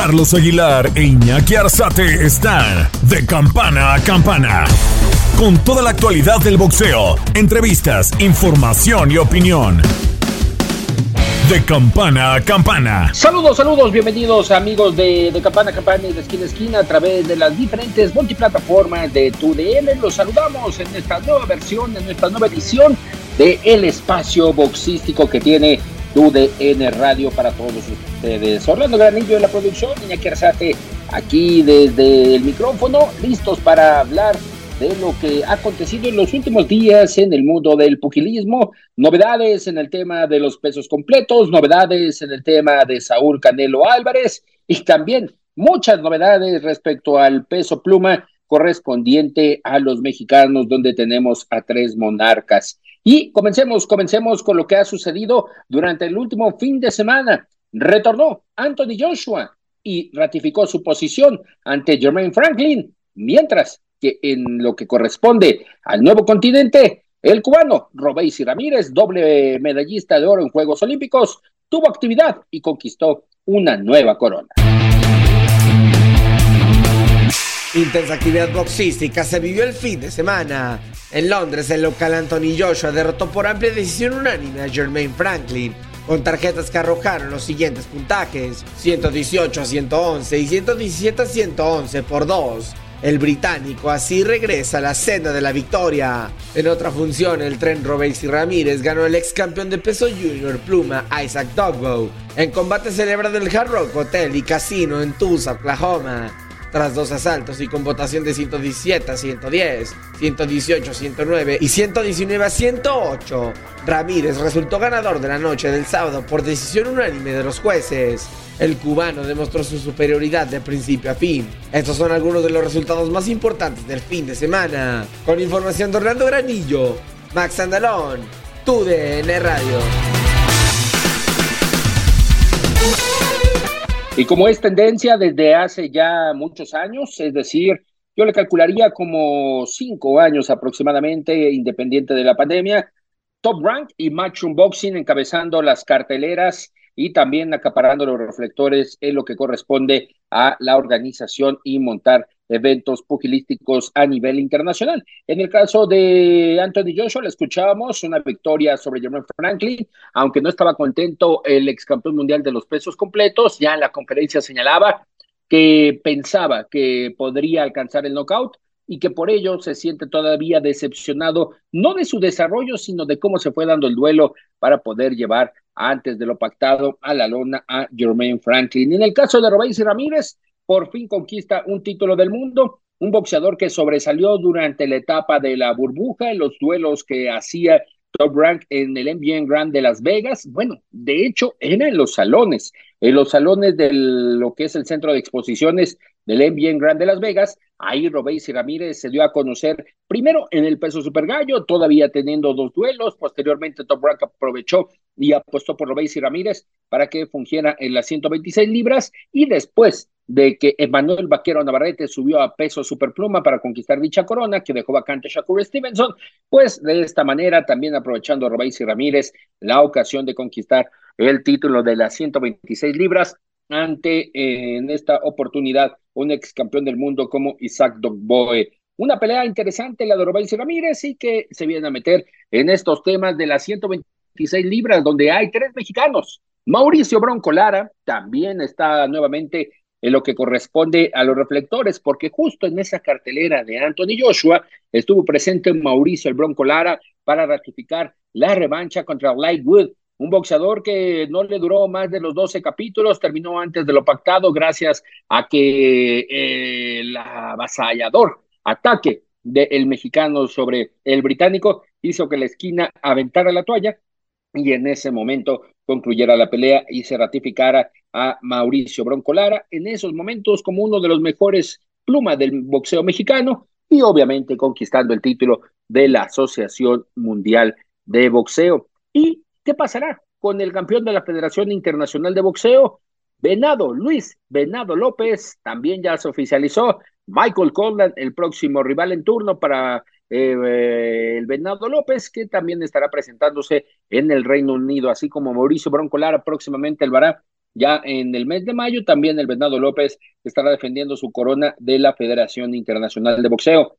Carlos Aguilar e Iñaki Arzate están de campana a campana. Con toda la actualidad del boxeo, entrevistas, información y opinión. De campana a campana. Saludos, saludos, bienvenidos amigos de, de Campana a Campana y de esquina a esquina a través de las diferentes multiplataformas de TUDN. Los saludamos en esta nueva versión, en esta nueva edición de El Espacio Boxístico que tiene TUDN Radio para todos ustedes. Orlando Granillo en la producción, Iñaki Arzate aquí desde el micrófono, listos para hablar de lo que ha acontecido en los últimos días en el mundo del pugilismo, novedades en el tema de los pesos completos, novedades en el tema de Saúl Canelo Álvarez y también muchas novedades respecto al peso pluma correspondiente a los mexicanos, donde tenemos a tres monarcas. Y comencemos, comencemos con lo que ha sucedido durante el último fin de semana. Retornó Anthony Joshua y ratificó su posición ante Jermaine Franklin, mientras que en lo que corresponde al nuevo continente, el cubano Robéis Ramírez, doble medallista de oro en Juegos Olímpicos, tuvo actividad y conquistó una nueva corona. Intensa actividad boxística se vivió el fin de semana. En Londres, el local Anthony Joshua derrotó por amplia decisión unánime a Jermaine Franklin, con tarjetas que arrojaron los siguientes puntajes: 118 a 111 y 117 a 111 por 2. El británico así regresa a la senda de la victoria. En otra función, el tren y Ramírez ganó el ex campeón de peso junior pluma Isaac Dogbow en combate celebrado en el Hard Rock Hotel y Casino en Tulsa, Oklahoma. Tras dos asaltos y con votación de 117 a 110, 118 a 109 y 119 a 108, Ramírez resultó ganador de la noche del sábado por decisión unánime de los jueces. El cubano demostró su superioridad de principio a fin. Estos son algunos de los resultados más importantes del fin de semana. Con información de Orlando Granillo, Max Andalón, TUDN Radio. Y como es tendencia desde hace ya muchos años, es decir, yo le calcularía como cinco años aproximadamente, independiente de la pandemia, Top Rank y Matchroom Boxing encabezando las carteleras y también acaparando los reflectores en lo que corresponde a la organización y montar eventos pugilísticos a nivel internacional. En el caso de Anthony Joshua, le escuchábamos una victoria sobre Jermaine Franklin, aunque no estaba contento el ex campeón mundial de los pesos completos, ya en la conferencia señalaba que pensaba que podría alcanzar el knockout y que por ello se siente todavía decepcionado, no de su desarrollo, sino de cómo se fue dando el duelo para poder llevar antes de lo pactado a la lona a Jermaine Franklin. En el caso de Robéis Ramírez, por fin conquista un título del mundo, un boxeador que sobresalió durante la etapa de la burbuja en los duelos que hacía Top Rank en el MGM Grand de Las Vegas. Bueno, de hecho, era en los salones, en los salones de lo que es el centro de exposiciones del MGM Grand de Las Vegas. Ahí Robéis y Ramírez se dio a conocer primero en el peso super gallo, todavía teniendo dos duelos. Posteriormente, Top Rank aprovechó y apostó por Robéis y Ramírez para que fungiera en las 126 libras. Y después de que Emanuel Vaquero Navarrete subió a peso superpluma para conquistar dicha corona que dejó vacante Shakur Stevenson, pues de esta manera también aprovechando a Robéis y Ramírez la ocasión de conquistar el título de las 126 libras ante en esta oportunidad un ex campeón del mundo como Isaac Dogboe. Una pelea interesante la de Robéis y Ramírez y que se viene a meter en estos temas de las 126 libras donde hay tres mexicanos. Mauricio Bronco Lara también está nuevamente en lo que corresponde a los reflectores, porque justo en esa cartelera de Anthony Joshua estuvo presente Mauricio el Bronco Lara para ratificar la revancha contra Lightwood, un boxeador que no le duró más de los 12 capítulos, terminó antes de lo pactado gracias a que eh, el avasallador ataque del mexicano sobre el británico hizo que la esquina aventara la toalla y en ese momento concluyera la pelea y se ratificara a Mauricio Broncolara en esos momentos como uno de los mejores plumas del boxeo mexicano y obviamente conquistando el título de la Asociación Mundial de Boxeo. ¿Y qué pasará con el campeón de la Federación Internacional de Boxeo? Venado, Luis Venado López, también ya se oficializó. Michael Conlan, el próximo rival en turno para eh, el Venado López, que también estará presentándose en el Reino Unido, así como Mauricio Broncolara próximamente el vará ya en el mes de mayo. También el Venado López estará defendiendo su corona de la Federación Internacional de Boxeo.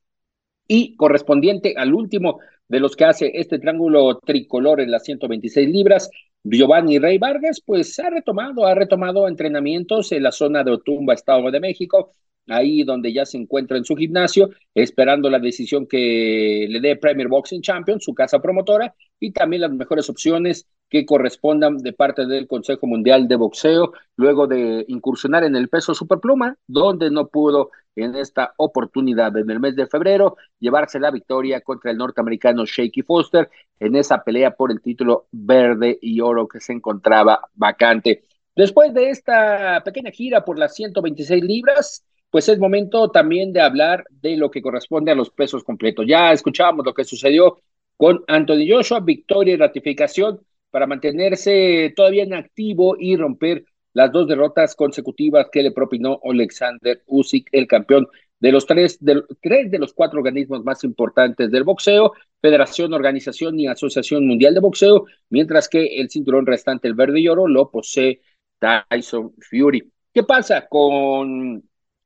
Y correspondiente al último de los que hace este triángulo tricolor en las 126 libras, Giovanni Rey Vargas, pues ha retomado, ha retomado entrenamientos en la zona de Otumba, Estado de México, ahí donde ya se encuentra en su gimnasio, esperando la decisión que le dé Premier Boxing Champion, su casa promotora, y también las mejores opciones que correspondan de parte del Consejo Mundial de Boxeo, luego de incursionar en el peso superpluma, donde no pudo en esta oportunidad en el mes de febrero llevarse la victoria contra el norteamericano Shaky Foster en esa pelea por el título verde y oro que se encontraba vacante. Después de esta pequeña gira por las 126 libras, pues es momento también de hablar de lo que corresponde a los pesos completos. Ya escuchábamos lo que sucedió con Anthony Joshua, victoria y ratificación para mantenerse todavía en activo y romper las dos derrotas consecutivas que le propinó Alexander Usyk, el campeón de los tres de, tres de los cuatro organismos más importantes del boxeo, Federación, Organización y Asociación Mundial de Boxeo, mientras que el cinturón restante, el verde y oro, lo posee Tyson Fury. ¿Qué pasa con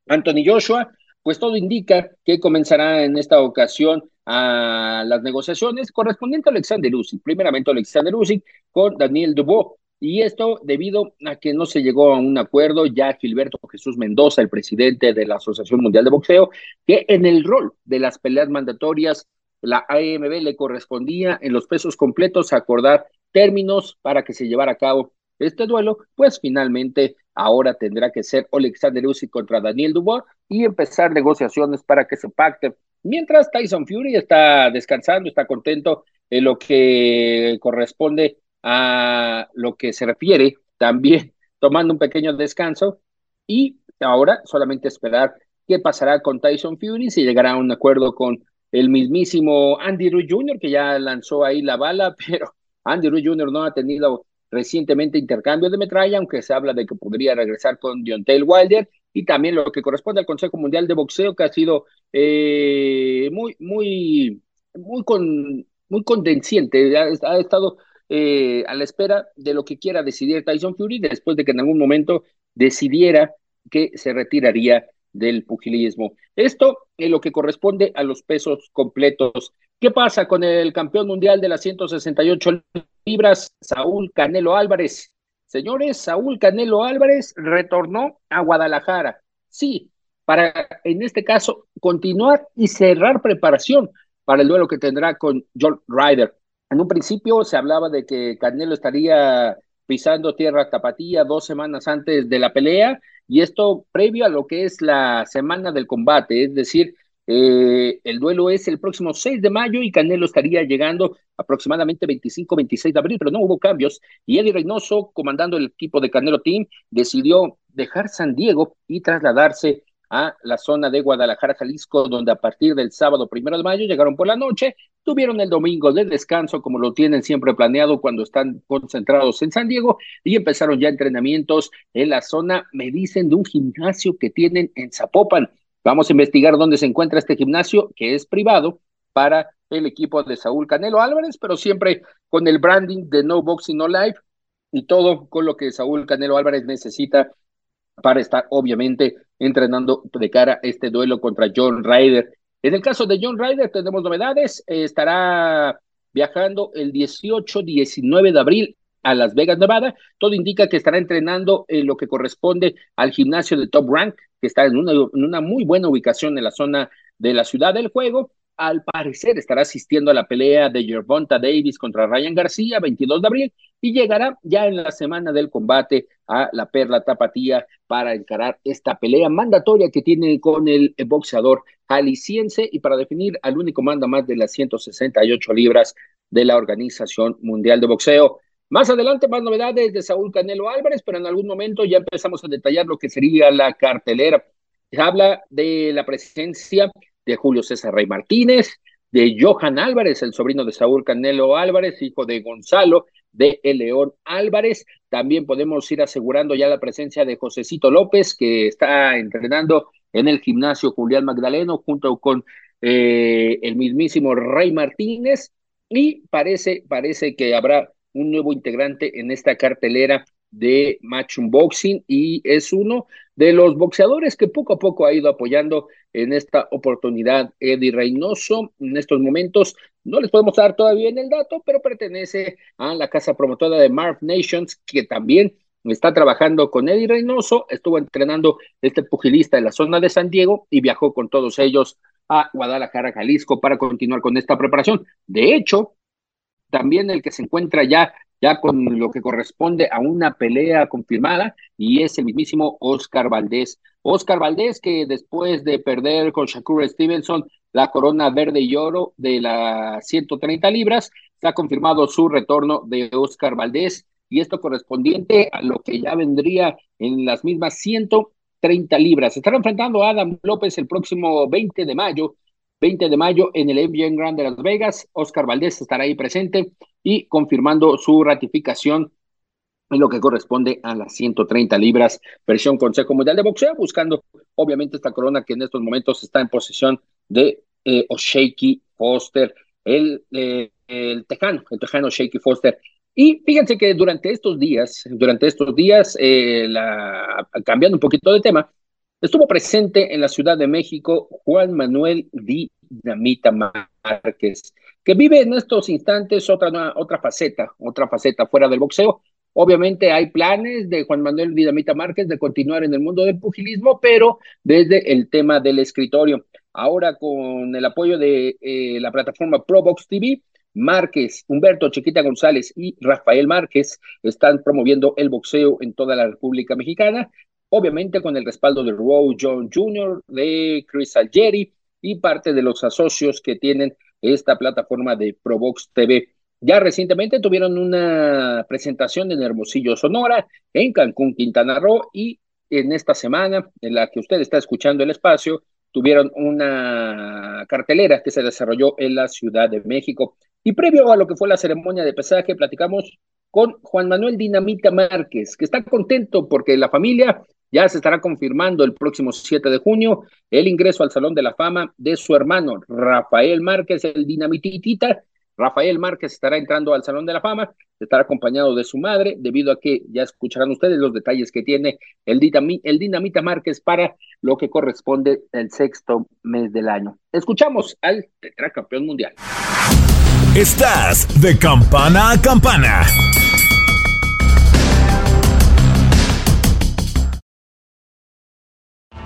Anthony Joshua, pues todo indica que comenzará en esta ocasión a las negociaciones correspondientes a Alexander Usyk, primeramente Alexander Usyk con Daniel Dubois, y esto debido a que no se llegó a un acuerdo ya Gilberto Jesús Mendoza, el presidente de la Asociación Mundial de Boxeo, que en el rol de las peleas mandatorias, la AMB le correspondía en los pesos completos acordar términos para que se llevara a cabo este duelo, pues finalmente ahora tendrá que ser Alexander Usyk contra Daniel Dubois y empezar negociaciones para que se pacte. Mientras Tyson Fury está descansando, está contento en lo que corresponde a lo que se refiere, también tomando un pequeño descanso y ahora solamente esperar qué pasará con Tyson Fury, si llegará a un acuerdo con el mismísimo Andy Ruiz Jr., que ya lanzó ahí la bala, pero Andy Ruiz Jr. no ha tenido recientemente intercambio de metralla, aunque se habla de que podría regresar con Deontay Wilder, y también lo que corresponde al Consejo Mundial de Boxeo, que ha sido eh, muy, muy, muy, con, muy condenciente, ha, estado eh, a la espera de lo que quiera decidir Tyson Fury, después de que en algún momento decidiera que se retiraría del pugilismo. Esto es lo que corresponde a los pesos completos. ¿Qué pasa con el campeón mundial de las 168 libras, Saúl Canelo Álvarez? Señores, Saúl Canelo Álvarez retornó a Guadalajara. Sí, para en este caso continuar y cerrar preparación para el duelo que tendrá con John Ryder. En un principio se hablaba de que Canelo estaría pisando tierra tapatía dos semanas antes de la pelea y esto previo a lo que es la semana del combate, es decir, eh, el duelo es el próximo 6 de mayo y Canelo estaría llegando aproximadamente 25-26 de abril, pero no hubo cambios. Y Eddie Reynoso, comandando el equipo de Canelo Team, decidió dejar San Diego y trasladarse a la zona de Guadalajara, Jalisco, donde a partir del sábado primero de mayo llegaron por la noche, tuvieron el domingo de descanso, como lo tienen siempre planeado cuando están concentrados en San Diego, y empezaron ya entrenamientos en la zona, me dicen, de un gimnasio que tienen en Zapopan. Vamos a investigar dónde se encuentra este gimnasio, que es privado, para el equipo de Saúl Canelo Álvarez, pero siempre con el branding de No Boxing No Life y todo con lo que Saúl Canelo Álvarez necesita para estar obviamente entrenando de cara a este duelo contra John Ryder. En el caso de John Ryder tenemos novedades, estará viajando el 18-19 de abril a Las Vegas, Nevada. Todo indica que estará entrenando en lo que corresponde al gimnasio de Top Rank, que está en una, muy buena ubicación en la zona de la ciudad del juego al parecer estará asistiendo a la pelea de Gervonta Davis contra Ryan García, 22 de abril, y llegará ya en la semana del combate a la Perla Tapatía para encarar esta pelea mandatoria que tiene con el boxeador jalisciense y para definir al único manda más de las 168 libras de la Organización Mundial de Boxeo. Más adelante, más novedades de Saúl Canelo Álvarez, pero en algún momento ya empezamos a detallar lo que sería la cartelera. Se habla de la presencia de Julio César Rey Martínez, de Johan Álvarez, el sobrino de Saúl Canelo Álvarez, hijo de Gonzalo, de León Álvarez. También podemos ir asegurando ya la presencia de Josecito López, que está entrenando en el gimnasio Julián Magdaleno junto con eh, el mismísimo Rey Martínez. Y parece, parece que habrá un nuevo integrante en esta cartelera de Match Unboxing y es uno de los boxeadores que poco a poco ha ido apoyando en esta oportunidad Eddie Reynoso. En estos momentos no les podemos dar todavía en el dato, pero pertenece a la casa promotora de Marv Nations, que también está trabajando con Eddie Reynoso, estuvo entrenando este pugilista en la zona de San Diego y viajó con todos ellos a Guadalajara, Jalisco, para continuar con esta preparación. De hecho, también el que se encuentra ya, ya con lo que corresponde a una pelea confirmada, y es el mismísimo Oscar Valdés. Oscar Valdés, que después de perder con Shakur Stevenson la corona verde y oro de las 130 libras, se ha confirmado su retorno de Oscar Valdés, y esto correspondiente a lo que ya vendría en las mismas 130 libras. Se estará enfrentando a Adam López el próximo 20 de mayo 20 de mayo en el MGM Grand de Las Vegas. Oscar Valdés estará ahí presente y confirmando su ratificación en lo que corresponde a las 130 libras, versión Consejo Mundial de Boxeo, buscando obviamente esta corona que en estos momentos está en posesión de eh, Foster, el, eh, el tejano, el tejano Shaky Foster. Y fíjense que durante estos días, durante estos días, eh, la, cambiando un poquito de tema, Estuvo presente en la Ciudad de México Juan Manuel Dinamita Márquez, que vive en estos instantes otra, otra faceta, otra faceta fuera del boxeo. Obviamente hay planes de Juan Manuel Dinamita Márquez de continuar en el mundo del pugilismo, pero desde el tema del escritorio. Ahora con el apoyo de eh, la plataforma ProBox TV, Márquez, Humberto Chiquita González y Rafael Márquez están promoviendo el boxeo en toda la República Mexicana obviamente con el respaldo de Roe John Jr., de Chris Algeri y parte de los asocios que tienen esta plataforma de Provox TV. Ya recientemente tuvieron una presentación en Hermosillo, Sonora, en Cancún, Quintana Roo, y en esta semana en la que usted está escuchando el espacio, tuvieron una cartelera que se desarrolló en la Ciudad de México. Y previo a lo que fue la ceremonia de pesaje, platicamos con Juan Manuel Dinamita Márquez, que está contento porque la familia ya se estará confirmando el próximo 7 de junio el ingreso al Salón de la Fama de su hermano Rafael Márquez, el dinamititita. Rafael Márquez estará entrando al Salón de la Fama, estará acompañado de su madre, debido a que ya escucharán ustedes los detalles que tiene el, el Dinamita Márquez para lo que corresponde el sexto mes del año. Escuchamos al tetracampeón mundial. Estás de campana a campana.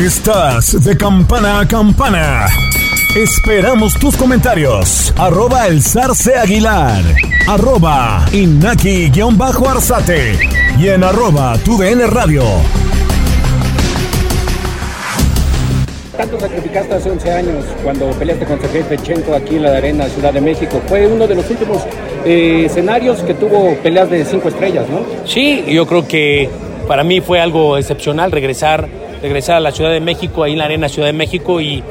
Estás de campana a campana. Esperamos tus comentarios. Arroba el zarce aguilar. Arroba inaki-arzate. Y en arroba tu radio. Tanto sacrificaste hace 11 años cuando peleaste con Sergei Pechenko aquí en la Arena Ciudad de México. Fue uno de los últimos eh, escenarios que tuvo peleas de cinco estrellas, ¿no? Sí, yo creo que para mí fue algo excepcional regresar, regresar a la Ciudad de México, ahí en la Arena Ciudad de México y,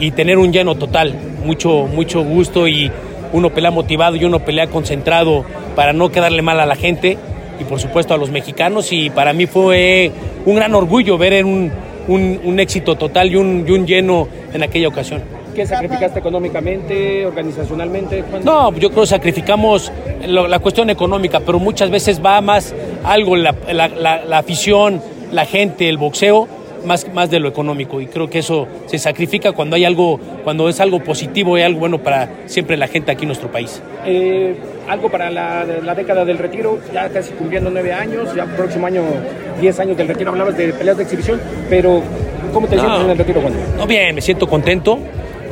y tener un lleno total. Mucho, mucho gusto y uno pelea motivado y uno pelea concentrado para no quedarle mal a la gente y por supuesto a los mexicanos y para mí fue un gran orgullo ver un, un, un éxito total y un, y un lleno en aquella ocasión. ¿Qué sacrificaste económicamente, organizacionalmente? No, yo creo que sacrificamos lo, la cuestión económica, pero muchas veces va más algo, la, la, la, la afición, la gente, el boxeo, más, más de lo económico. Y creo que eso se sacrifica cuando hay algo, cuando es algo positivo y algo bueno para siempre la gente aquí en nuestro país. Eh, algo para la, la, década del retiro, ya casi cumpliendo nueve años, ya próximo año diez años del retiro, hablabas de peleas de exhibición, pero ¿cómo te no, sientes en el retiro, Juan? No, bien, me siento contento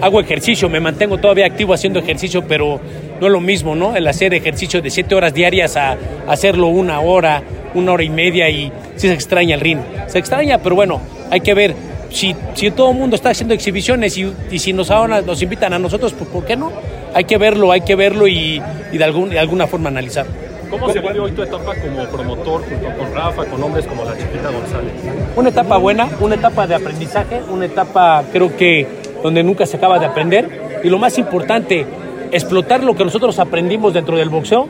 hago ejercicio, me mantengo todavía activo haciendo ejercicio, pero no es lo mismo, ¿no? El hacer ejercicio de siete horas diarias a hacerlo una hora, una hora y media y sí se extraña el ring. Se extraña, pero bueno, hay que ver. Si, si todo el mundo está haciendo exhibiciones y, y si nos, ahora nos invitan a nosotros, pues ¿por qué no? Hay que verlo, hay que verlo y, y de, algún, de alguna forma analizar. ¿Cómo se vive hoy tu etapa como promotor junto con Rafa, con hombres como la Chiquita González? Una etapa buena, una etapa de aprendizaje, una etapa creo que donde nunca se acaba de aprender. Y lo más importante, explotar lo que nosotros aprendimos dentro del boxeo,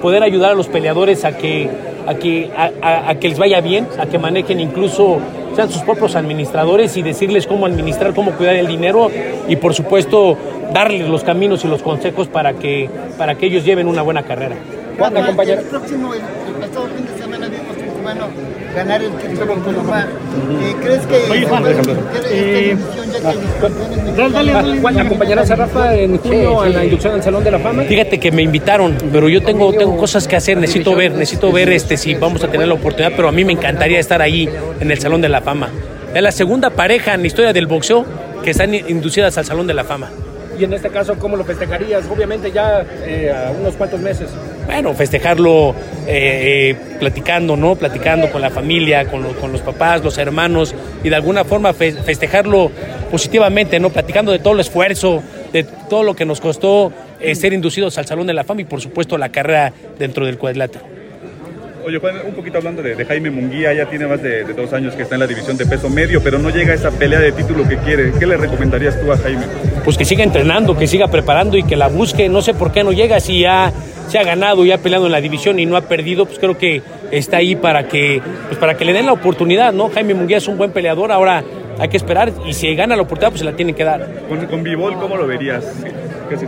poder ayudar a los peleadores a que, a que, a, a, a que les vaya bien, a que manejen incluso sean sus propios administradores y decirles cómo administrar, cómo cuidar el dinero y por supuesto darles los caminos y los consejos para que, para que ellos lleven una buena carrera. Bueno, el próximo, el, el pasado fin de semana vimos un cubano ganar el. Eh, ¿Crees que Oye, Juan, eh, ¿Acompañarás a Rafa en junio sí, sí. a la inducción al Salón de la Fama? Fíjate que me invitaron, pero yo tengo, tengo cosas que hacer, necesito ver, necesito ver este si vamos a tener la oportunidad, pero a mí me encantaría estar ahí en el Salón de la Fama. Es la segunda pareja en la historia del boxeo que están inducidas al Salón de la Fama. Y en este caso, ¿cómo lo festejarías? Obviamente ya eh, a unos cuantos meses. Bueno, festejarlo eh, platicando, ¿no? Platicando con la familia, con, lo, con, los papás, los hermanos, y de alguna forma fe festejarlo positivamente, ¿no? Platicando de todo el esfuerzo, de todo lo que nos costó eh, ser inducidos al Salón de la Fama y, por supuesto, la carrera dentro del cuadrilátero. Oye, Juan, un poquito hablando de, de Jaime Munguía, ya tiene más de, de, dos años que está en la división de peso medio, pero no llega a esa pelea de título que quiere. ¿Qué le recomendarías tú a Jaime? Pues que siga entrenando, que siga preparando y que la busque. No sé por qué no llega si ya se ha ganado y ha peleado en la división y no ha perdido, pues creo que está ahí para que, pues para que le den la oportunidad, ¿no? Jaime Munguía es un buen peleador, ahora hay que esperar y si gana la oportunidad, pues se la tienen que dar. Con, con Bivol, ¿cómo lo verías?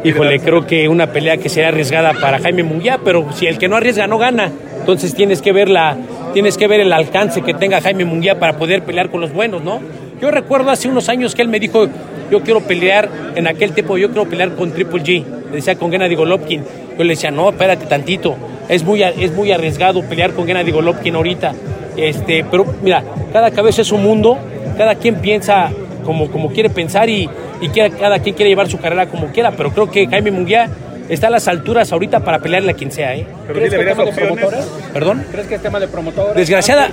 Híjole, creo que una pelea que sea arriesgada para Jaime Munguía, pero si el que no arriesga no gana, entonces tienes que ver la, tienes que ver el alcance que tenga Jaime Munguía para poder pelear con los buenos, ¿no? Yo recuerdo hace unos años que él me dijo, yo quiero pelear, en aquel tiempo yo quiero pelear con Triple G, le decía con Gennady Golovkin, yo le decía, no, espérate tantito, es muy, es muy arriesgado pelear con Gennady Golovkin ahorita, este, pero mira, cada cabeza es un mundo, cada quien piensa como, como quiere pensar y, y quiera, cada quien quiere llevar su carrera como quiera, pero creo que Jaime Munguía está a las alturas ahorita para pelearle a quien sea. ¿eh? ¿Crees que es tema de promotores? ¿Perdón? ¿Crees que es tema de promotores? Desgraciada,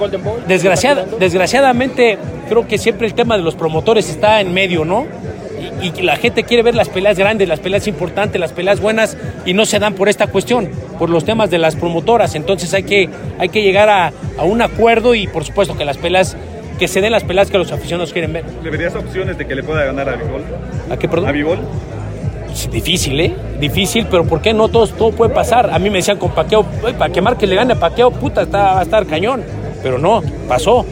desgraciada, desgraciadamente, creo que siempre el tema de los promotores está en medio, ¿no? Y, y, la gente quiere ver las peleas grandes, las peleas importantes, las peleas buenas y no se dan por esta cuestión, por los temas de las promotoras. Entonces hay que, hay que llegar a, a un acuerdo y por supuesto que las peleas que se den las peleas que los aficionados quieren ver. ¿Le verías opciones de que le pueda ganar a Vivol? ¿A qué, perdón? ¿A Vivol? Difícil, ¿eh? Difícil, pero ¿por qué no? Todo, todo puede pasar. A mí me decían con Paqueo, para que Márquez le gane a Paqueo, puta, está, va a estar cañón. pero no, pasó.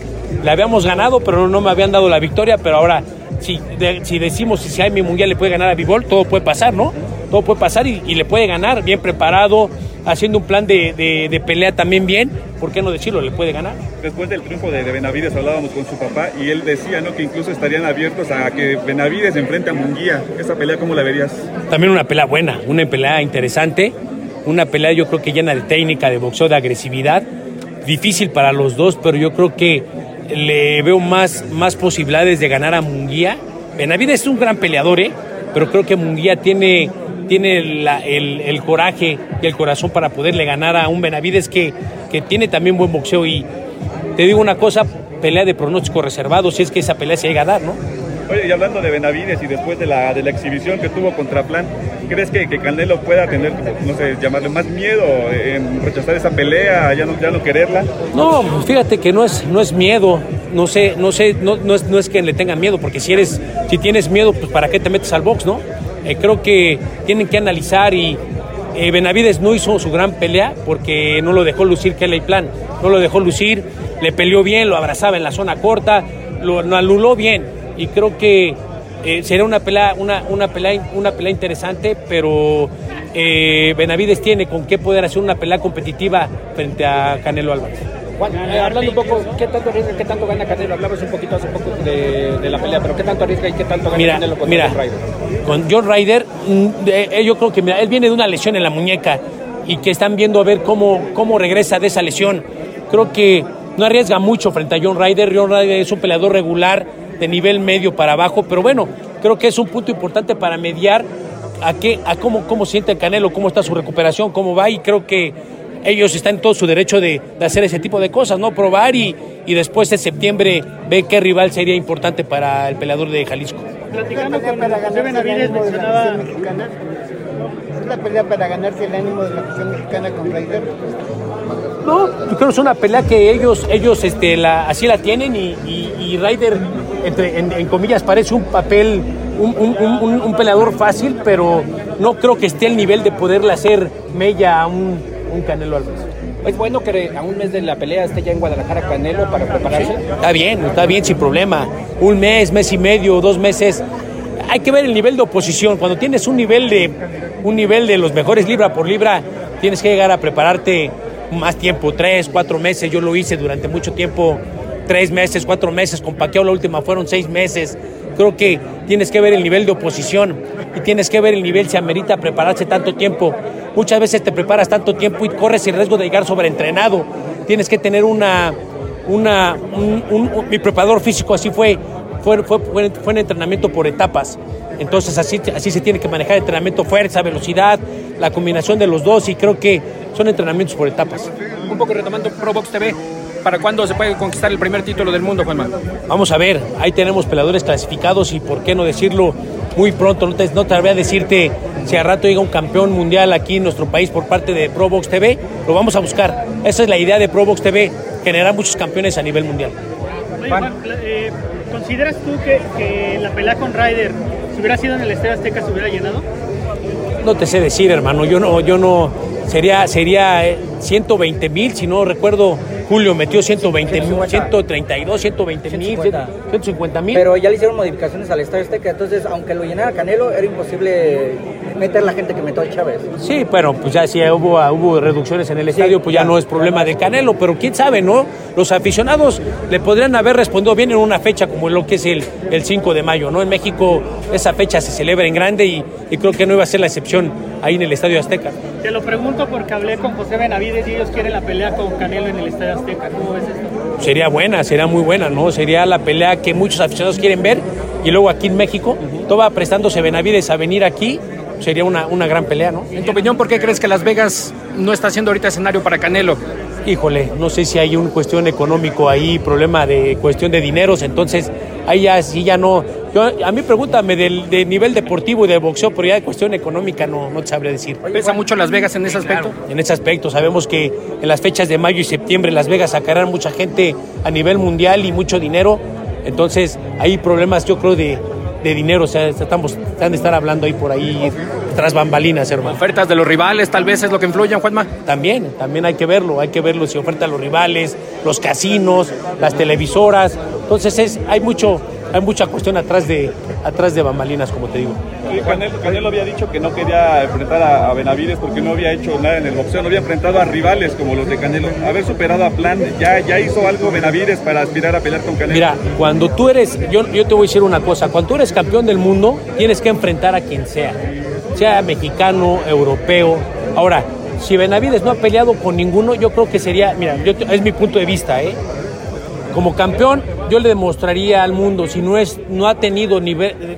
Le habíamos ganado, pero no me habían dado la victoria, pero ahora si, de- si decimos si Jaime Munguía le puede ganar a Bivol, todo puede pasar, ¿no? Todo puede pasar y le puede ganar, bien preparado, haciendo un plan de, de- de pelea también bien, ¿por qué no decirlo? Le puede ganar. Después del triunfo de, de Benavides hablábamos con su papá y él decía ¿no? que incluso estarían abiertos a que Benavides enfrente a Munguía. ¿Esa pelea cómo la verías? También una pelea buena, una pelea interesante, una pelea yo creo que llena de técnica, de boxeo, de agresividad. Difícil para los dos, pero yo creo que le veo más, más posibilidades de ganar a Munguía. Benavides es un gran peleador, ¿eh? pero creo que Munguía tiene, tiene la- el, el coraje y el corazón para poderle ganar a un Benavides que, que tiene también buen boxeo. Y te digo una cosa, pelea de pronóstico reservado, si es que esa pelea se llega a dar, ¿no? Oye, y hablando de Benavides y después de la, de la exhibición que tuvo contra Plan, ¿crees que, que Canelo pueda tener, no sé, llamarle más miedo en rechazar esa pelea, ya no, ya no quererla? No, fíjate que no es, no es miedo, no sé, no sé, no, no es, no es que le tengan miedo, porque si eres, si tienes miedo, pues para qué te metes al box, ¿no? Eh, creo que tienen que analizar y eh, Benavides no hizo su gran pelea porque no lo dejó lucir Kelly Plan, no lo dejó lucir, le peleó bien, lo abrazaba en la zona corta, lo, anuló bien y creo que eh, será una pelea, una, una pelea, una pelea interesante, pero eh, Benavides tiene con qué poder hacer una pelea competitiva frente a Canelo Álvarez. Juan, eh, hablando un poco, ¿qué tanto arriesga, qué tanto gana Canelo? Hablabas un poquito hace poco de, de la pelea, pero ¿qué tanto arriesga y qué tanto gana Mira, Canelo contra mira, John Ryder? con John Ryder, mm, de- eh, yo creo que mira, él viene de una lesión en la muñeca y que están viendo a ver cómo, cómo regresa de esa lesión. Creo que no arriesga mucho frente a John Ryder. John Ryder es un peleador regular de nivel medio para abajo, pero bueno, creo que es un punto importante para mediar a qué, a cómo, cómo siente el Canelo, cómo está su recuperación, cómo va y creo que ellos están en todo su derecho de, de hacer ese tipo de cosas, ¿no? Probar y, y después de septiembre ve qué rival sería importante para el peleador de Jalisco. Platicando con José Benavides mencionaba... ¿Es la pelea para ganarse el ánimo de la afición mexicana con Ryder? No, yo creo que es una pelea que ellos, ellos este, la, así la tienen y, y, y Ryder, entre, en, en comillas, parece un papel, un, un- un- un- un peleador fácil, pero no creo que esté al nivel de poderle hacer mella a un, un Canelo Álvarez. Es bueno que a un mes de la pelea esté ya en Guadalajara Canelo para prepararse. Está bien, está bien, sin problema. Un mes, mes y medio, dos meses. Hay que ver el nivel de oposición. Cuando tienes un nivel de, un nivel de los mejores libra por libra, tienes que llegar a prepararte más tiempo, tres, cuatro meses. Yo lo hice durante mucho tiempo, tres meses, cuatro meses. Con Paqueo la última fueron seis meses. Creo que tienes que ver el nivel de oposición y tienes que ver el nivel si amerita prepararse tanto tiempo. Muchas veces te preparas tanto tiempo y corres el riesgo de llegar sobreentrenado. Tienes que tener una, una, un, un- un- mi preparador físico así fue, fue, fue, fue, fue en entrenamiento por etapas. Entonces así, así se tiene que manejar entrenamiento, fuerza, velocidad, la combinación de los dos y creo que son entrenamientos por etapas. Un poco retomando Pro Box TV, ¿para cuándo se puede conquistar el primer título del mundo, Juanma? Vamos a ver, ahí tenemos peleadores clasificados y por qué no decirlo muy pronto, no te, no te voy a decirte si a rato llega un campeón mundial aquí en nuestro país por parte de Pro Box TV, lo vamos a buscar. Esa es la idea de Pro Box TV, generar muchos campeones a nivel mundial. Oye, Juan, eh, ¿consideras tú que, que la pelea con Ryder, si hubiera sido en el Estadio Azteca, se hubiera llenado? No te sé decir, hermano, yo no, yo no, sería, sería eh, 120 mil, si no recuerdo, Julio metió 120 mil, 132, 120 mil, 150 mil. Pero ya le hicieron modificaciones al Estadio Azteca, entonces aunque lo llenara Canelo, era imposible meter la gente que metió a Chávez. Sí, bueno, pues ya si hubo, hubo reducciones en el estadio, pues ya no es problema de Canelo, pero quién sabe, ¿no? Los aficionados le podrían haber respondido bien en una fecha como lo que es el, el 5 de mayo, ¿no? En México esa fecha se celebra en grande y, y creo que no iba a ser la excepción ahí en el Estadio Azteca. Te lo pregunto porque hablé con José Benavides y ellos quieren la pelea con Canelo en el Estadio Azteca. ¿Cómo ves esto? Sería buena, sería muy buena, ¿no? Sería la pelea que muchos aficionados quieren ver y luego aquí en México, todo va prestándose Benavides a venir aquí, sería una, una gran pelea, ¿no? En tu opinión, ¿por qué crees que Las Vegas no está siendo ahorita escenario para Canelo? Híjole, no sé si hay una cuestión económico ahí, problema de cuestión de dineros, entonces ahí ya sí ya no. Yo, a mí pregúntame del, de nivel deportivo y de boxeo, pero ya de cuestión económica no, no te sabré decir. ¿Pesa mucho Las Vegas en ese aspecto? En ese aspecto, sabemos que en las fechas de mayo y septiembre Las Vegas sacarán mucha gente a nivel mundial y mucho dinero, entonces hay problemas yo creo de, de dinero, o sea, estamos, se han de estar hablando ahí por ahí tras bambalinas, hermano. Ofertas de los rivales, tal vez es lo que influyen, Juanma. También, también hay que verlo, hay que verlo si ofertan los rivales, los casinos, las televisoras. Entonces es, hay mucho, hay mucha cuestión atrás de, atrás de bambalinas, como te digo. Sí, Canelo, Canelo había dicho que no quería enfrentar a, a Benavides porque no había hecho nada en el boxeo, no había enfrentado a rivales como los de Canelo. Haber superado a Plan, ya, ya hizo algo Benavides para aspirar a pelear con Canelo. Mira, cuando tú eres, yo, yo te voy a decir una cosa, cuando tú eres campeón del mundo, tienes que enfrentar a quien sea, sea mexicano, europeo. Ahora, si Benavides no ha peleado con ninguno, yo creo que sería, mira, yo, es mi punto de vista, ¿eh? Como campeón, yo le demostraría al mundo, si no, es, no ha tenido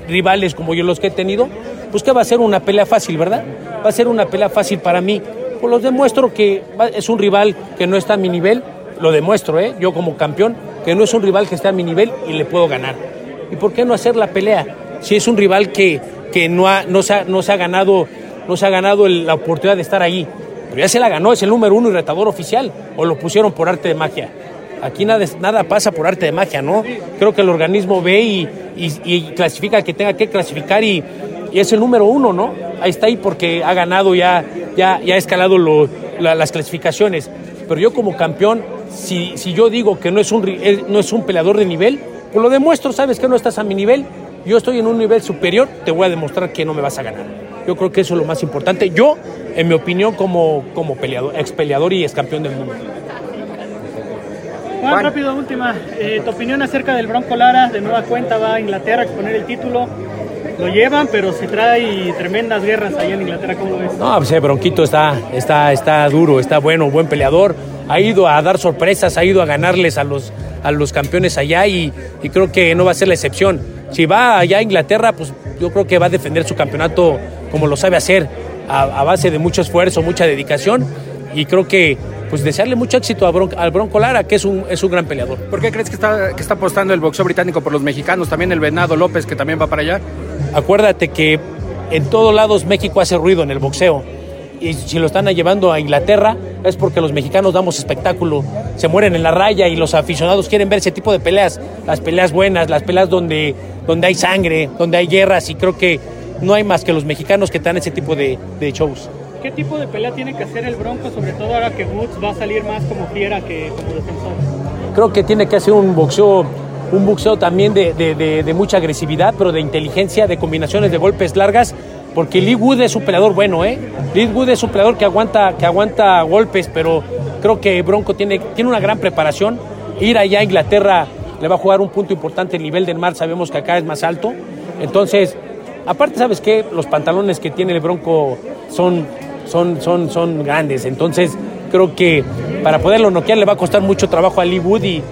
rivales como yo los que he tenido, pues que va a ser una pelea fácil, ¿verdad? Va a ser una pelea fácil para mí. Pues los demuestro que es un rival que no está a mi nivel, lo demuestro, ¿eh? Yo como campeón, que no es un rival que esté a mi nivel y le puedo ganar. ¿Y por qué no hacer la pelea? Si es un rival que, que no, ha, no, se ha, no se ha ganado, no se ha ganado la oportunidad de estar ahí. Pero ya se la ganó, es el número uno y retador oficial. O lo pusieron por arte de magia. Aquí nada, pasa por arte de magia, ¿no? Creo que el organismo ve y, clasifica que tenga que clasificar y, es el número uno, ¿no? Ahí está ahí porque ha ganado, ya, ya, ya ha escalado las clasificaciones. Pero yo como campeón, si, si yo digo que no es, un, eh, no es un peleador de nivel, pues lo demuestro, sabes que no estás a mi nivel, yo estoy en un nivel superior, te voy a demostrar que no me vas a ganar. Yo creo que eso es lo más importante. Yo, en mi opinión, como, como peleador, ex peleador y ex campeón del mundo. Juan, rápido, última. Eh, tu opinión acerca del Bronco Lara, de nueva cuenta va a Inglaterra a exponer el título. Lo llevan, pero se trae tremendas guerras allá en Inglaterra, ¿cómo lo ves? No, pues el Bronquito está, está, está duro, está bueno, buen peleador. Ha ido a dar sorpresas, ha ido a ganarles a los, a los campeones allá y, y creo que no va a ser la excepción. Si va allá a Inglaterra, pues yo creo que va a defender su campeonato como lo sabe hacer, a, a base de mucho esfuerzo, mucha dedicación y creo que pues desearle mucho éxito a Bron- al Bronco Lara, que es un, es un gran peleador. ¿Por qué crees que está, que está apostando el boxeo británico por los mexicanos? También el Venado López, que también va para allá. Acuérdate que en todos lados México hace ruido en el boxeo. Y si lo están llevando a Inglaterra es porque los mexicanos damos espectáculo, se mueren en la raya y los aficionados quieren ver ese tipo de peleas, las peleas buenas, las peleas donde, donde hay sangre, donde hay guerras y creo que no hay más que los mexicanos que dan ese tipo de, de shows. ¿Qué tipo de pelea tiene que hacer el Bronco, sobre todo ahora que Woods va a salir más como fiera que como defensor? creo que tiene que hacer un boxeo, un boxeo también de, de- de- mucha agresividad, pero de inteligencia, de combinaciones de golpes largas, porque Lee Wood es un peleador bueno, ¿eh? Lee Wood es un peleador que aguanta, que aguanta golpes, pero creo que Bronco tiene, tiene una gran preparación. Ir allá a Inglaterra le va a jugar un punto importante, el nivel del mar sabemos que acá es más alto. Entonces, aparte, ¿sabes qué? Los pantalones que tiene el Bronco son, son, son, son grandes. Entonces, creo que para poderlo noquear le va a costar mucho trabajo a Lee Wood y,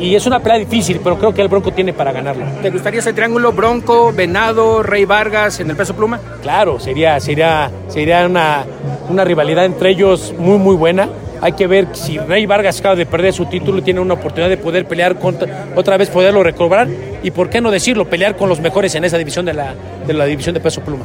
y es una pelea difícil, pero creo que el Bronco tiene para ganarla. ¿Te gustaría ese triángulo Bronco, Venado, Rey Vargas en el peso pluma? Claro, sería, sería, sería una, una rivalidad entre ellos muy, muy buena. Hay que ver si Rey Vargas acaba de perder su título y tiene una oportunidad de poder pelear contra, otra vez poderlo recobrar y por qué no decirlo, pelear con los mejores en esa división de la, de la división de peso pluma.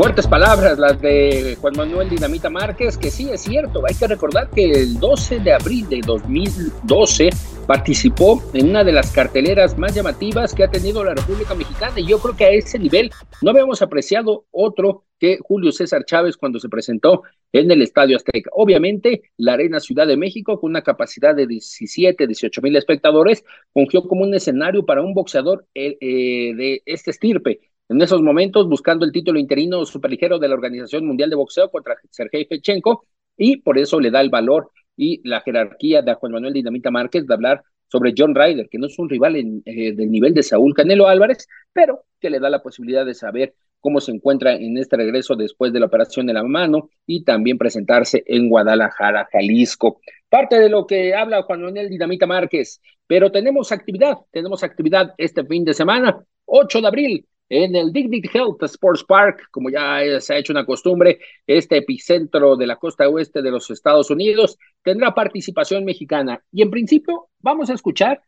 Fuertes palabras las de Juan Manuel Dinamita Márquez, que sí es cierto, hay que recordar que el 12 de abril de 2012 participó en una de las carteleras más llamativas que ha tenido la República Mexicana y yo creo que a ese nivel no habíamos apreciado otro que Julio César Chávez cuando se presentó en el Estadio Azteca. Obviamente, la Arena Ciudad de México, con una capacidad de 17, 18 mil espectadores, fungió como un escenario para un boxeador eh, eh, de este estirpe en esos momentos buscando el título interino superligero de la Organización Mundial de Boxeo contra Sergei Fechenko y por eso le da el valor y la jerarquía de Juan Manuel Dinamita Márquez de hablar sobre John Ryder, que no es un rival en, eh, del nivel de Saúl Canelo Álvarez, pero que le da la posibilidad de saber cómo se encuentra en este regreso después de la operación de la mano y también presentarse en Guadalajara, Jalisco. Parte de lo que habla Juan Manuel Dinamita Márquez, pero tenemos actividad, tenemos actividad este fin de semana, 8 de abril, en el Dig Health Sports Park, como ya se ha hecho una costumbre, este epicentro de la costa oeste de los Estados Unidos tendrá participación mexicana. Y en principio vamos a escuchar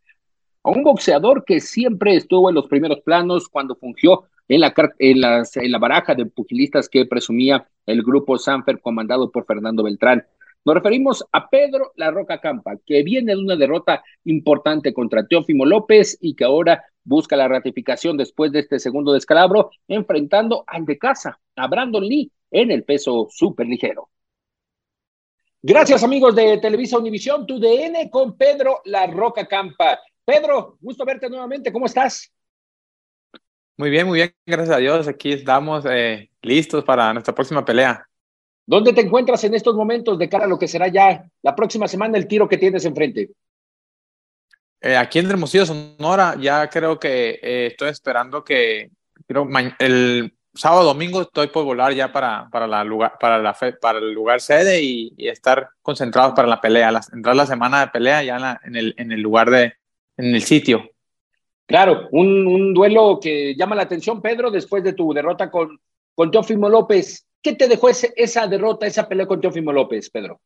a un boxeador que siempre estuvo en los primeros planos cuando fungió en la, en, la baraja de pugilistas que presumía el grupo Sanfer comandado por Fernando Beltrán. Nos referimos a Pedro La Roca Campa, que viene de una derrota importante contra Teófimo López y que ahora busca la ratificación después de este segundo descalabro, enfrentando al de casa, a Brandon Lee, en el peso súper ligero. Gracias amigos de Televisa Univisión, tu DN con Pedro La Roca Campa. Pedro, gusto verte nuevamente, ¿cómo estás? Muy bien, muy bien, gracias a Dios. Aquí estamos eh, listos para nuestra próxima pelea. ¿Dónde te encuentras en estos momentos de cara a lo que será ya la próxima semana el tiro que tienes enfrente? Eh, aquí en Hermosillo, Sonora, ya creo que eh, estoy esperando que creo, el sábado domingo estoy por volar ya para, para, la lugar, para, la para el lugar sede y, estar concentrados para la pelea, entrar la semana de pelea ya en, el, en el lugar de, en el sitio. Claro, un, un, duelo que llama la atención, Pedro, después de tu derrota con, con Teófimo López. ¿Qué te dejó ese, esa derrota, esa pelea con Teófimo López, Pedro?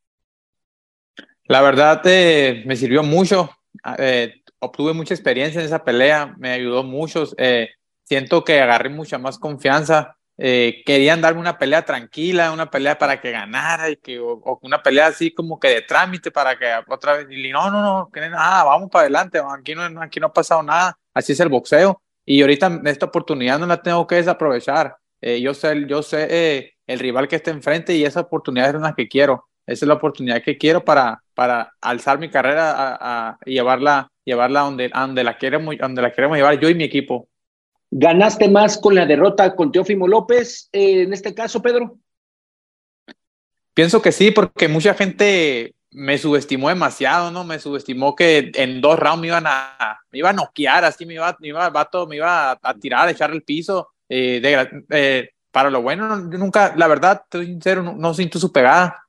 La verdad eh, me sirvió mucho. Ah, eh, obtuve mucha experiencia en esa pelea, me ayudó mucho. Eh, siento que agarré mucha más confianza. Eh, querían darme una pelea tranquila, una pelea para que ganara y que, o, una pelea así como que de trámite para que otra vez, y no, no, no, que nada, vamos para adelante, aquí no, aquí no ha pasado nada, así es el boxeo. Y ahorita esta oportunidad no la tengo que desaprovechar. yo sé, yo sé el rival que está enfrente y esa oportunidad es la que quiero. Esa es la oportunidad que quiero para, para alzar mi carrera a, y llevarla, llevarla donde, donde, la queremos, donde la queremos llevar yo y mi equipo. ¿Ganaste más con la derrota con Teófimo López eh, en este caso, Pedro? Pienso que sí, porque mucha gente me subestimó demasiado, ¿no? Me subestimó que en dos rounds me iban a, me iba a noquear, así me iba, me iba, vato, me iba a, tirar, a echar el piso. Eh, de, eh, para lo bueno, yo nunca, la verdad, estoy sincero, no, no siento su pegada.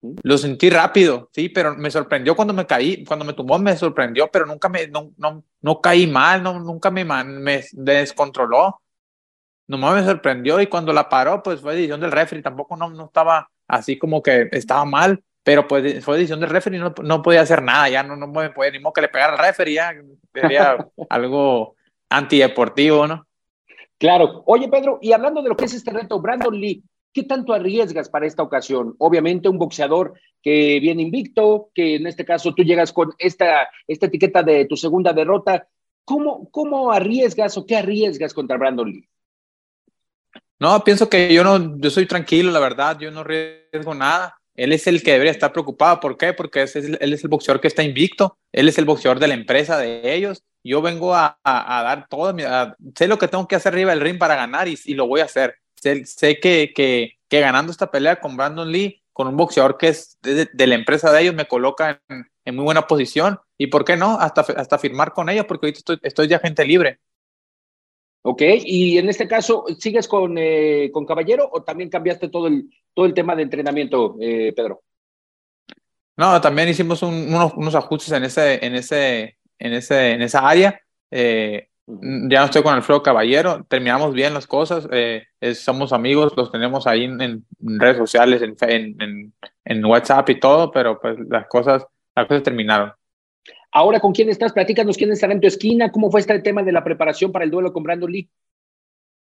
Lo sentí rápido, sí, pero me sorprendió cuando me caí, cuando me tumbó me sorprendió, pero nunca me, no, no, no caí mal, no, nunca me, me descontroló. Nomás me sorprendió y cuando la paró, pues fue decisión del refri, tampoco no, no estaba así como que estaba mal, pero pues fue decisión del referee, no, no podía hacer nada, ya no, no me podía ni modo que le pegara al referee, ya sería algo antideportivo, ¿no? Claro. Oye, Pedro, y hablando de lo que es este reto, Brandon Lee, ¿qué tanto arriesgas para esta ocasión? Obviamente un boxeador que viene invicto, que en este caso tú llegas con esta, esta etiqueta de tu segunda derrota. ¿Cómo, ¿Cómo arriesgas o qué arriesgas contra Brandon Lee? No, pienso que yo no, yo soy tranquilo, la verdad, yo no arriesgo nada él es el que debería estar preocupado. ¿Por qué? Porque es, él es el boxeador que está invicto, él es el boxeador de la empresa de ellos. Yo vengo a, dar todo, mi, sé lo que tengo que hacer arriba del ring para ganar y, lo voy a hacer. Sé, que, que, ganando esta pelea con Brandon Lee, con un boxeador que es de, la empresa de ellos, me coloca en, muy buena posición. ¿Y por qué no? Hasta, hasta firmar con ellos, porque ahorita estoy, estoy ya gente libre. Ok, y en este caso, ¿sigues con, eh, con Caballero o también cambiaste todo el, todo el tema de entrenamiento, eh, Pedro? No, también hicimos unos, unos, ajustes en, ese, en, ese, en, ese, en esa área. Eh, ya no estoy con Alfredo Caballero, terminamos bien las cosas, somos amigos, los tenemos ahí en, redes sociales, en, en, en, WhatsApp y todo, pero pues las cosas, las cosas terminaron. Ahora, ¿con quién estás? Platícanos quién está en tu esquina. ¿Cómo fue este tema de la preparación para el duelo con Brandon Lee?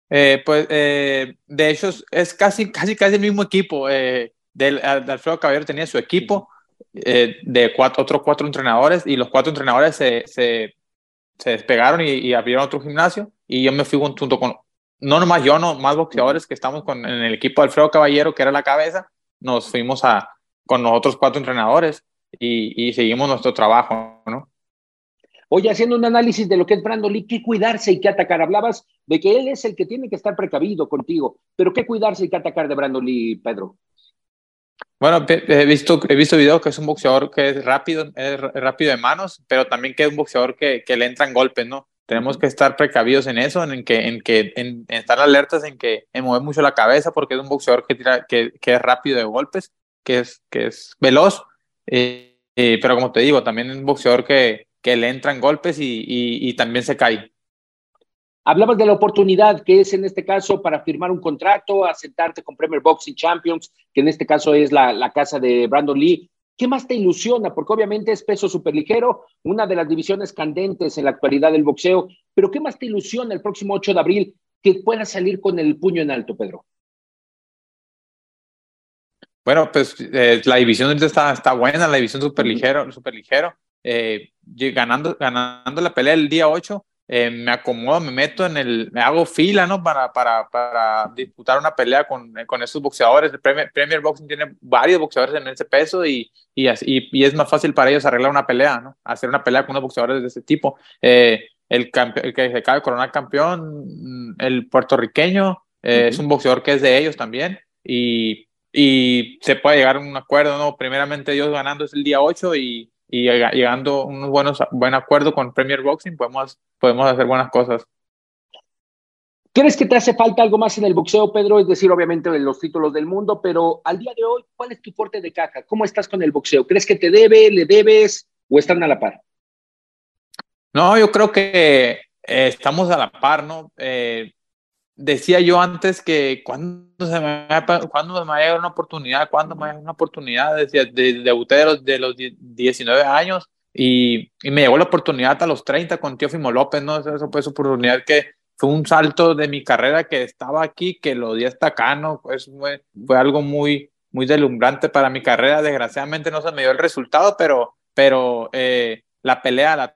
Eh, pues, eh, de hecho, es casi, casi, casi el mismo equipo. Eh, del, Alfredo Caballero tenía su equipo de cuatro, otros cuatro entrenadores y los cuatro entrenadores se, se, despegaron y, abrieron otro gimnasio y yo me fui junto con, no nomás yo, no, más boxeadores que estamos con, en el equipo de Alfredo Caballero, que era la cabeza, nos fuimos a, con los otros cuatro entrenadores y, seguimos nuestro trabajo, ¿no? Oye, haciendo un análisis de lo que es Brandon Lee, ¿qué cuidarse y qué atacar? Hablabas de que él es el que tiene que estar precavido contigo, pero ¿qué cuidarse y qué atacar de Brandon Lee, Pedro? Bueno, he visto, he visto videos que es un boxeador que es rápido, es rápido de manos, pero también que es un boxeador que, que le entran golpes, ¿no? Tenemos que estar precavidos en eso, en que, en que, en, estar alertas, en que en mover mucho la cabeza, porque es un boxeador que tira, que, que es rápido de golpes, que es, que es veloz, eh, eh, pero como te digo, también es un boxeador que, que le entran golpes y, y, también se cae. Hablabas de la oportunidad que es en este caso para firmar un contrato, asentarte con Premier Boxing Champions, que en este caso es la, casa de Brandon Lee. ¿Qué más te ilusiona? Porque obviamente es peso superligero, una de las divisiones candentes en la actualidad del boxeo, pero ¿qué más te ilusiona el próximo 8 de abril que puedas salir con el puño en alto, Pedro? Bueno, pues eh, la división está, está buena, la división super ligero, super ligero. Eh, ganando, ganando la pelea el día 8, eh, me acomodo, me meto en el, me hago fila, ¿no? Para, para, para disputar una pelea con, con esos boxeadores. El Premier, Premier, Boxing tiene varios boxeadores en ese peso y, y, y, es más fácil para ellos arreglar una pelea, ¿no? Hacer una pelea con unos boxeadores de ese tipo. el, el, que se acaba de coronar campeón, el puertorriqueño, es un boxeador que es de ellos también. Y y se puede llegar a un acuerdo, ¿no? Primeramente Dios ganando es el día 8 y, y llegando a un buenos, buen acuerdo con Premier Boxing podemos, podemos hacer buenas cosas. ¿Crees que te hace falta algo más en el boxeo, Pedro? Es decir, obviamente los títulos del mundo, pero al día de hoy, ¿cuál es tu fuerte de caja? ¿Cómo estás con el boxeo? ¿Crees que te debe, le debes o están a la par? No, yo creo que eh, estamos a la par, ¿no? Eh, decía yo antes que cuando se me, cuando me va una oportunidad, cuando me va una oportunidad, decía, de, debuté de los, de los 19 años y, y, me llegó la oportunidad a los 30 con Teófimo López, ¿no? Eso fue su oportunidad que fue un salto de mi carrera que estaba aquí, que lo di hasta acá, ¿no? Pues fue, fue algo muy, muy deslumbrante para mi carrera. Desgraciadamente no se me dio el resultado, pero, pero eh, la pelea la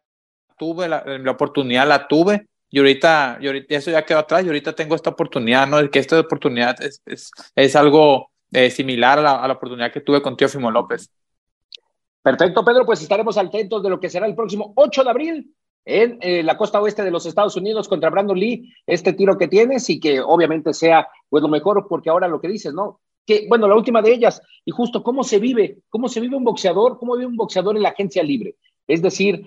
tuve, la, la oportunidad la tuve y ahorita, y ahorita eso ya quedó atrás y ahorita tengo esta oportunidad, ¿no? Que esta oportunidad es, es, es algo eh, similar a la, oportunidad que tuve con Teófimo López. Perfecto, Pedro, pues estaremos atentos de lo que será el próximo 8 de abril en eh, la costa oeste de los Estados Unidos contra Brandon Lee, este tiro que tienes y que obviamente sea pues lo mejor, porque ahora lo que dices, ¿no? Que, bueno, la última de ellas, y justo cómo se vive, cómo se vive un boxeador, cómo vive un boxeador en la agencia libre. Es decir,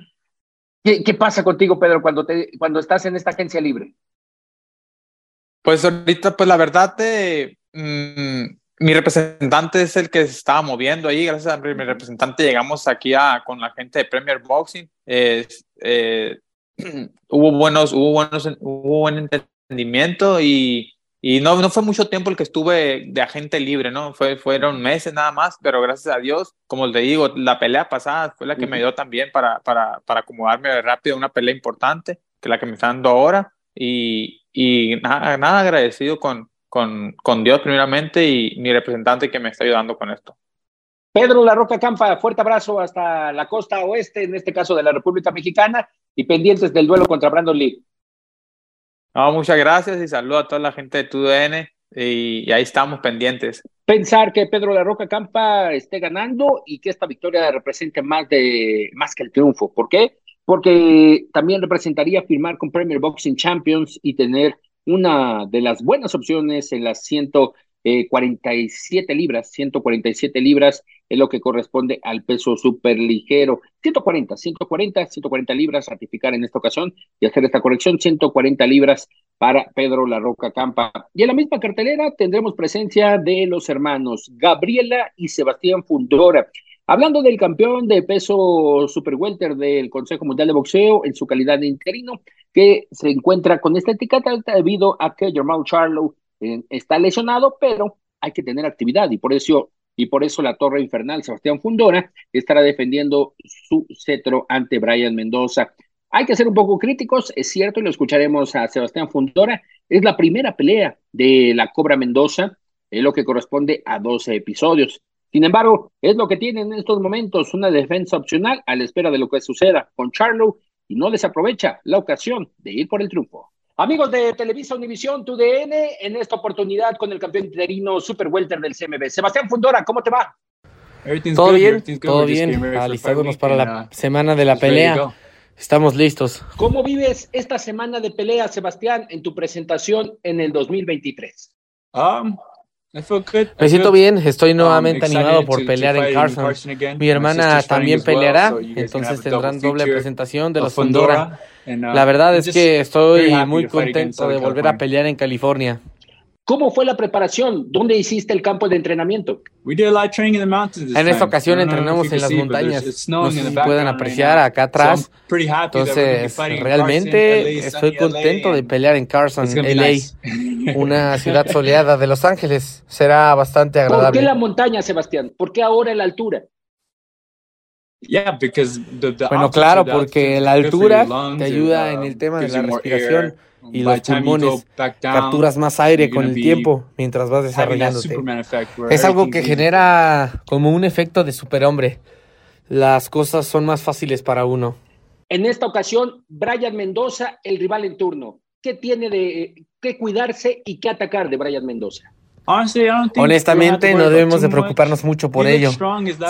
¿Qué, pasa contigo, Pedro, cuando, te, cuando estás en esta agencia libre? Pues ahorita, pues la verdad, mm, mi representante es el que se estaba moviendo ahí. Gracias a mi representante llegamos aquí a, con la gente de Premier Boxing. Eh, hubo buenos, hubo buenos, hubo buen entendimiento y, y no, no fue mucho tiempo el que estuve de agente libre, ¿no? Fue, fueron meses nada más, pero gracias a Dios, como te digo, la pelea pasada fue la que me dio también para, para, para acomodarme rápido a una pelea importante, que la que me está dando ahora. Y, y nada, nada agradecido con, con, con Dios primeramente y mi representante que me está ayudando con esto. Pedro La Roca Campa, fuerte abrazo hasta la costa oeste, en este caso de la República Mexicana, y pendientes del duelo contra Brandon Lee. No, muchas gracias y saludo a toda la gente de TUDN y, y, ahí estamos pendientes. Pensar que Pedro La Roca Campa esté ganando y que esta victoria represente más, de, más que el triunfo. ¿Por qué? Porque también representaría firmar con Premier Boxing Champions y tener una de las buenas opciones en las 147 libras, 147 libras es lo que corresponde al peso súper ligero. 140, 140, 140 libras, ratificar en esta ocasión y hacer esta corrección, 140 libras para Pedro La Roca Campa. Y en la misma cartelera tendremos presencia de los hermanos Gabriela y Sebastián Fundora. Hablando del campeón de peso super welter del Consejo Mundial de Boxeo en su calidad de interino, que se encuentra con esta etiqueta debido a que Germán Charlo está lesionado, pero hay que tener actividad y por eso y por eso la Torre Infernal Sebastián Fundora estará defendiendo su cetro ante Brian Mendoza. Hay que ser un poco críticos, es cierto, y lo escucharemos a Sebastián Fundora. Es la primera pelea de la Cobra Mendoza, es lo que corresponde a 12 episodios. Sin embargo, es lo que tiene en estos momentos una defensa opcional a la espera de lo que suceda con Charlo y no desaprovecha la ocasión de ir por el triunfo. Amigos de Televisa Univisión, tu DN, en esta oportunidad con el campeón interino Super Welter del CMB. Sebastián Fundora, ¿cómo te va? Todo bien, todo bien, alistándonos para la uh, semana de la pelea. Estamos listos. ¿Cómo vives esta semana de pelea, Sebastián, en tu presentación en el 2023? Um, me siento bien, estoy um, nuevamente animado por pelear en Carson. Mi hermana también peleará, entonces tendrán doble presentación de los Fundora. La verdad es que estoy muy contento de volver a pelear en California. ¿Cómo fue la preparación? ¿Dónde hiciste el campo de entrenamiento? En esta ocasión entrenamos en las montañas. No sé si pueden apreciar acá atrás. Entonces, realmente estoy contento de pelear en Carson, LA, una ciudad soleada de Los Ángeles. Será bastante agradable. ¿Por qué la montaña, Sebastián? ¿Por qué ahora la altura? Bueno, claro, porque la altura te ayuda en el tema de la respiración y los pulmones, capturas más aire con el tiempo mientras vas desarrollándote. Es algo que genera como un efecto de superhombre. Las cosas son más fáciles para uno. En esta ocasión, Brian Mendoza, el rival en turno. ¿Qué tiene de qué cuidarse y qué atacar de Brian Mendoza? Honestamente, no debemos de preocuparnos mucho por ello.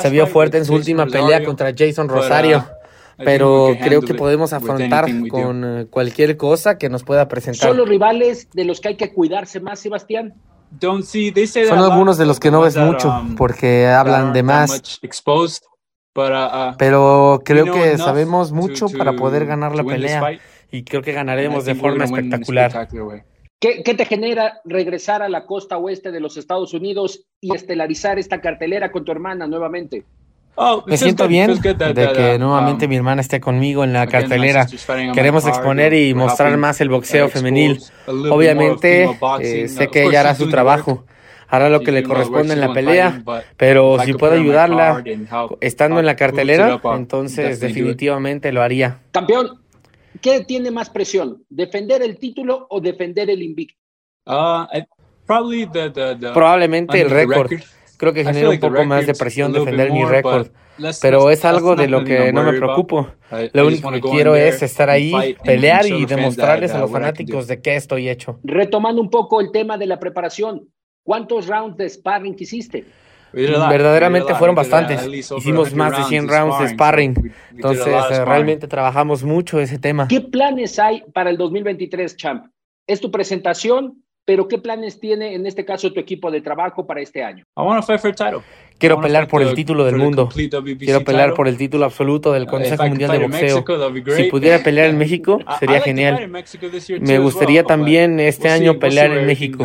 Se vio fuerte en su última pelea contra Jason Rosario pero creo que podemos afrontar con eh, cualquier cosa que nos pueda presentar. ¿Son los rivales de los que hay que cuidarse más, Sebastián? Son algunos de los que no ves mucho um, porque hablan de más. Uh, pero creo que sabemos mucho para poder ganar la pelea y creo que ganaremos de forma espectacular. ¿Qué, ¿Qué, te genera regresar a la costa oeste de los Estados Unidos y estelarizar esta cartelera con tu hermana nuevamente? Oh, me siento bien de que uh, nuevamente um, mi hermana esté conmigo en la cartelera. Queremos exponer y mostrar más el boxeo femenil. Obviamente, eh, sé que ella hará su trabajo, hará lo que le corresponde en la pelea, pero si puedo ayudarla estando en la cartelera, entonces definitivamente lo haría. Campeón, ¿qué tiene más presión? ¿Defender el título o defender el invicto? Uh, Probablemente el récord. Creo que genera un poco más de presión defender mi récord. Pero es algo de lo que no me preocupo. Lo único que quiero es estar ahí, pelear y demostrarles a los fanáticos de qué estoy hecho. Retomando un poco el tema de la preparación, ¿cuántos rounds de sparring hiciste? Verdaderamente fueron bastantes. Hicimos más de 100 rounds de sparring. Entonces, eh, realmente trabajamos mucho ese tema. ¿Qué planes hay para el 2023, Champ? ¿Es tu presentación? Pero ¿qué planes tiene en este caso tu equipo de trabajo para este año? Quiero pelear por el título del mundo. Quiero pelear por el título absoluto del Consejo Mundial de Boxeo. Si pudiera pelear en México, sería genial. Me gustaría también este año pelear en México.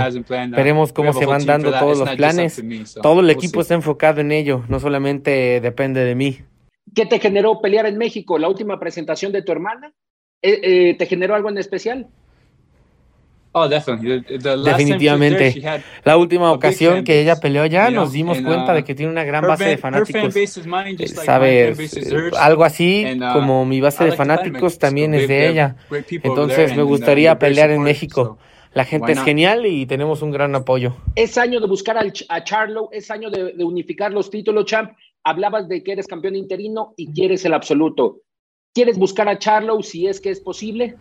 Veremos cómo se van dando todos los planes. Todo el equipo está enfocado en ello, no solamente depende de mí. ¿Qué te generó pelear en México? ¿La última presentación de tu hermana? Eh, eh, ¿Te generó algo en especial? Oh, Definitivamente. La última ocasión que ella peleó allá nos dimos cuenta de uh, que tiene una gran base de fanáticos. Eh, Sabes, algo así uh, como mi base de fanáticos también es de ella. Entonces me uh, gustaría pelear en México. La gente es genial y tenemos un gran apoyo. Es año de buscar a Charlo, es año de, de unificar los títulos, champ. Hablabas de que eres campeón interino y quieres el absoluto. ¿Quieres buscar a Charlo si es que es posible?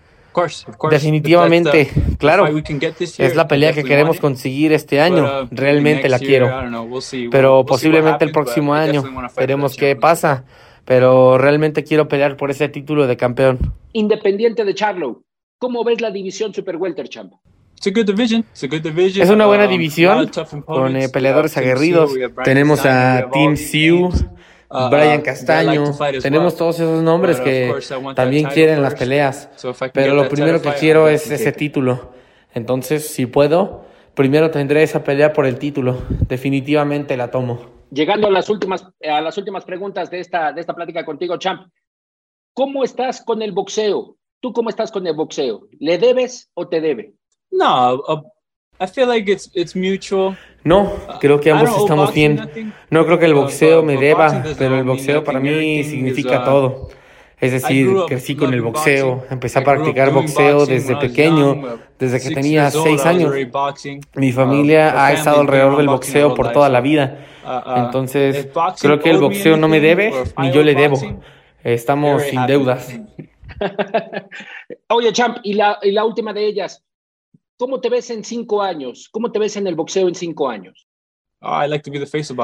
Definitivamente, claro. Es la pelea que queremos conseguir este año. Uh, Realmente la quiero. Pero posiblemente el próximo año. Veremos qué pasa. Pero realmente quiero pelear por ese título de campeón. Independiente de Charlo, ¿cómo ves la división Super Welter, Champ? Es una buena uh, división con eh, peleadores aguerridos. Tenemos a Team Siu, Uh, Brian uh, Castaño, tenemos todos esos nombres que también quieren las peleas, pero lo primero que quiero es ese título. Entonces, si puedo, primero tendré esa pelea por el título. Definitivamente la tomo. Llegando a las últimas, a las últimas preguntas de esta, de esta plática contigo, Champ. ¿Cómo estás con el boxeo? ¿Tú cómo estás con el boxeo? ¿Le debes o te debe? No, uh, I feel like it's, it's mutual. No, creo que ambos estamos bien. No creo que el boxeo me deba, pero el boxeo para mí significa todo. Es decir, crecí con el boxeo, empecé a practicar boxeo desde pequeño, desde que tenía seis años. Mi familia ha estado alrededor del boxeo por toda la vida. Entonces, creo que el boxeo no me debe, ni yo le debo. Estamos sin deudas. Oye, Champ, y la, y la última de ellas, ¿Cómo te ves en cinco años? ¿Cómo te ves en el boxeo en cinco años? Ah,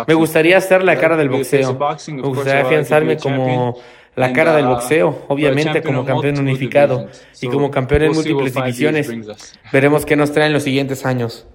me gustaría ser la cara del boxeo. Me gustaría afianzarme como la cara del uh, boxeo, obviamente como campeón unificado y como campeón en múltiples divisiones. Veremos qué nos traen los siguientes años.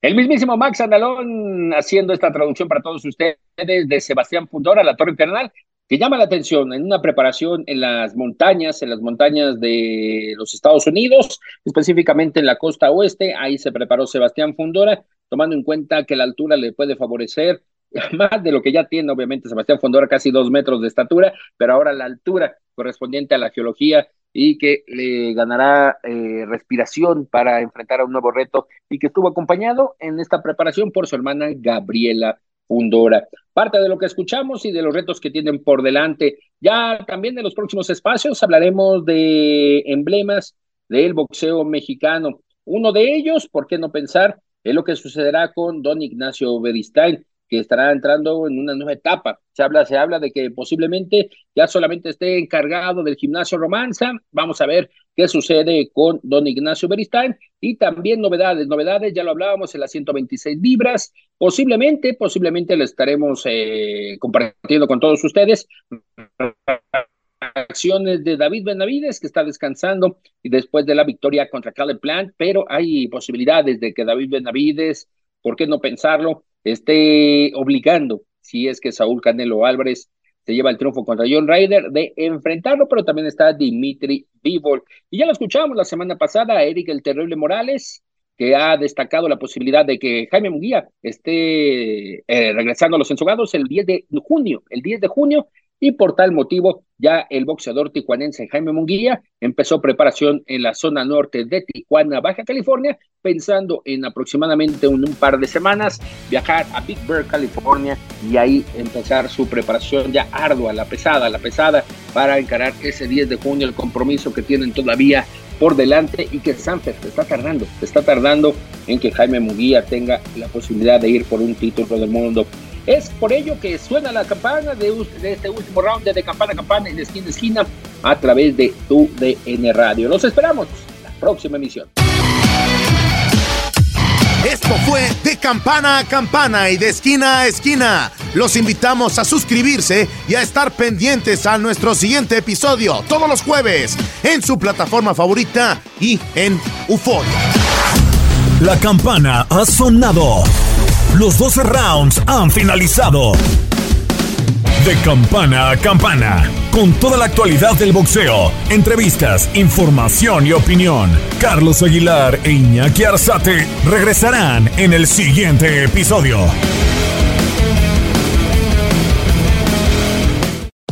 El mismísimo Max Andalón haciendo esta traducción para todos ustedes de Sebastián Pundora, la Torre Infernal que llama la atención en una preparación en las montañas, en las montañas de los Estados Unidos, específicamente en la costa oeste. Ahí se preparó Sebastián Fundora, tomando en cuenta que la altura le puede favorecer más de lo que ya tiene, obviamente, Sebastián Fundora, casi dos metros de estatura, pero ahora la altura correspondiente a la geología y que le ganará eh, respiración para enfrentar a un nuevo reto y que estuvo acompañado en esta preparación por su hermana Gabriela Fundora. Parte de lo que escuchamos y de los retos que tienen por delante. Ya también de los próximos espacios hablaremos de emblemas del boxeo mexicano. Uno de ellos, ¿por qué no pensar? Es lo que sucederá con don Ignacio Beristain que estará entrando en una nueva etapa. Se habla, se habla de que posiblemente ya solamente esté encargado del gimnasio Romanza. Vamos a ver qué sucede con don Ignacio Beristain y también novedades, novedades, ya lo hablábamos en las 126 libras. Posiblemente, posiblemente le estaremos eh, compartiendo con todos ustedes acciones de David Benavides, que está descansando y después de la victoria contra Caleb Plant, pero hay posibilidades de que David Benavides, ¿por qué no pensarlo? Esté obligando, si es que Saúl Canelo Álvarez se lleva el triunfo contra John Ryder, de enfrentarlo, pero también está Dimitri Bivol. Y ya lo escuchamos la semana pasada, Eric el Terrible Morales, que ha destacado la posibilidad de que Jaime Munguía esté eh, regresando a los ensogados el 10 de junio, el 10 de junio, y por tal motivo ya el boxeador tijuanense Jaime Munguía empezó preparación en la zona norte de Tijuana, Baja California, pensando en aproximadamente un, par de semanas viajar a Big Bear, California y ahí empezar su preparación ya ardua, la pesada, la pesada para encarar ese 10 de junio el compromiso que tienen todavía por delante y que Sanford está tardando, está tardando en que Jaime Munguía tenga la posibilidad de ir por un título del mundo. Es por ello que suena la campana de, este último round de, campana a campana y de esquina a esquina a través de tu DN Radio. Los esperamos en la próxima emisión. Esto fue de campana a campana y de esquina a esquina. Los invitamos a suscribirse y a estar pendientes a nuestro siguiente episodio todos los jueves en su plataforma favorita y en UFO. La campana ha sonado. Los 12 rounds han finalizado. De campana a campana, con toda la actualidad del boxeo, entrevistas, información y opinión. Carlos Aguilar e Iñaki Arzate regresarán en el siguiente episodio.